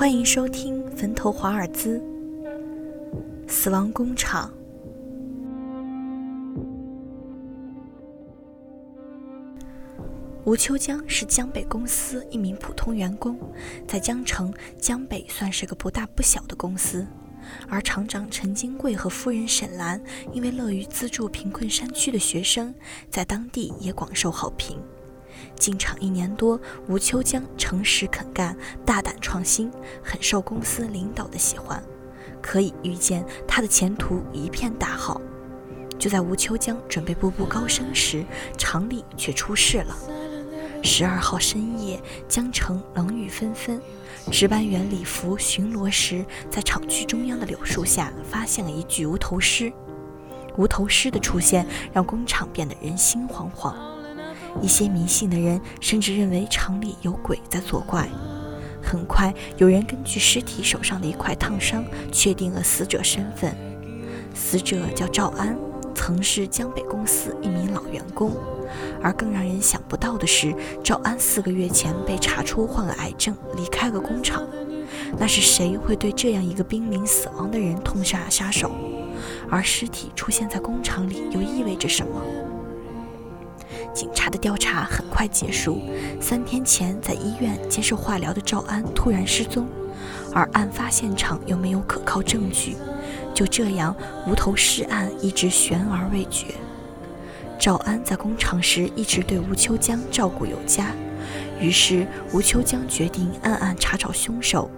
欢迎收听《坟头华尔兹》。死亡工厂。吴秋江是江北公司一名普通员工，在江城、江北算是个不大不小的公司。而厂长陈金贵和夫人沈兰，因为乐于资助贫困山区的学生，在当地也广受好评。进厂一年多，吴秋江诚实肯干、大胆创新，很受公司领导的喜欢。可以预见，他的前途一片大好。就在吴秋江准备步步高升时，厂里却出事了。十二号深夜，江城冷雨纷纷。值班员李福巡逻时，在厂区中央的柳树下发现了一具无头尸。无头尸的出现让工厂变得人心惶惶。一些迷信的人甚至认为厂里有鬼在作怪。很快，有人根据尸体手上的一块烫伤，确定了死者身份。死者叫赵安，曾是江北公司一名老员工。而更让人想不到的是，赵安四个月前被查出患了癌症，离开了工厂。那是谁会对这样一个濒临死亡的人痛下杀手？而尸体出现在工厂里又意味着什么？警察的调查很快结束。三天前在医院接受化疗的赵安突然失踪，而案发现场又没有可靠证据。就这样，无头尸案一直悬而未决。赵安在工厂时一直对吴秋江照顾有加，于是吴秋江决定暗暗查找凶手。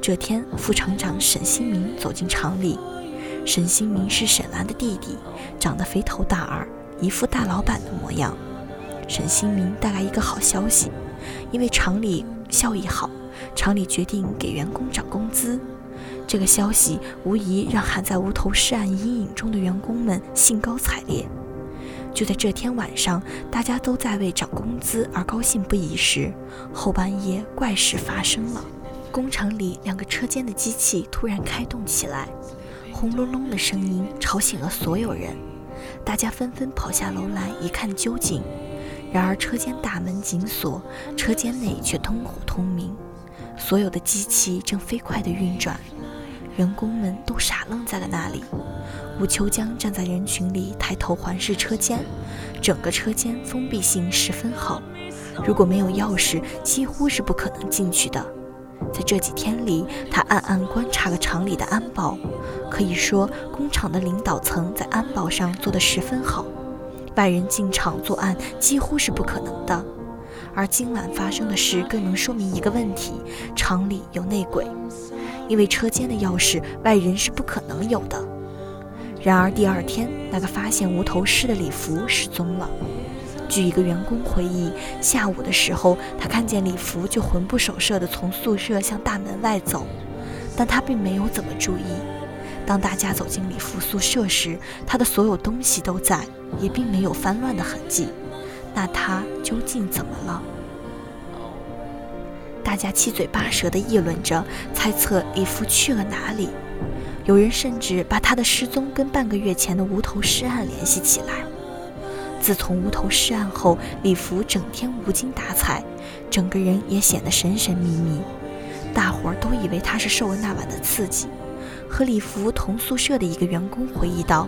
这天，副厂长沈新明走进厂里。沈新明是沈兰的弟弟，长得肥头大耳，一副大老板的模样。沈新民带来一个好消息，因为厂里效益好，厂里决定给员工涨工资。这个消息无疑让还在无头尸案阴影中的员工们兴高采烈。就在这天晚上，大家都在为涨工资而高兴不已时，后半夜怪事发生了。工厂里两个车间的机器突然开动起来，轰隆隆的声音吵醒了所有人。大家纷纷跑下楼来一看究竟。然而车间大门紧锁，车间内却灯火通明，所有的机器正飞快地运转，员工们都傻愣在了那里。吴秋江站在人群里，抬头环视车间，整个车间封闭性十分好，如果没有钥匙，几乎是不可能进去的。在这几天里，他暗暗观察了厂里的安保，可以说工厂的领导层在安保上做得十分好，外人进厂作案几乎是不可能的。而今晚发生的事更能说明一个问题：厂里有内鬼，因为车间的钥匙外人是不可能有的。然而第二天，那个发现无头尸的礼服失踪了。据一个员工回忆，下午的时候，他看见李福就魂不守舍地从宿舍向大门外走，但他并没有怎么注意。当大家走进李福宿舍时，他的所有东西都在，也并没有翻乱的痕迹。那他究竟怎么了？大家七嘴八舌地议论着，猜测李福去了哪里。有人甚至把他的失踪跟半个月前的无头尸案联系起来。自从无头尸案后，李福整天无精打采，整个人也显得神神秘秘。大伙儿都以为他是受了那晚的刺激。和李福同宿舍的一个员工回忆道：“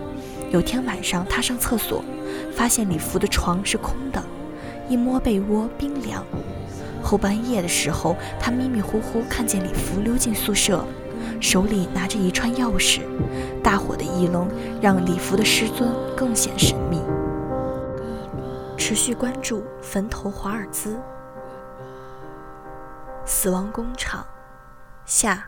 有天晚上，他上厕所，发现李福的床是空的，一摸被窝冰凉。后半夜的时候，他迷迷糊糊看见李福溜进宿舍。”手里拿着一串钥匙，大伙的议论让李福的师尊更显神秘。持续关注坟头华尔兹，死亡工厂下。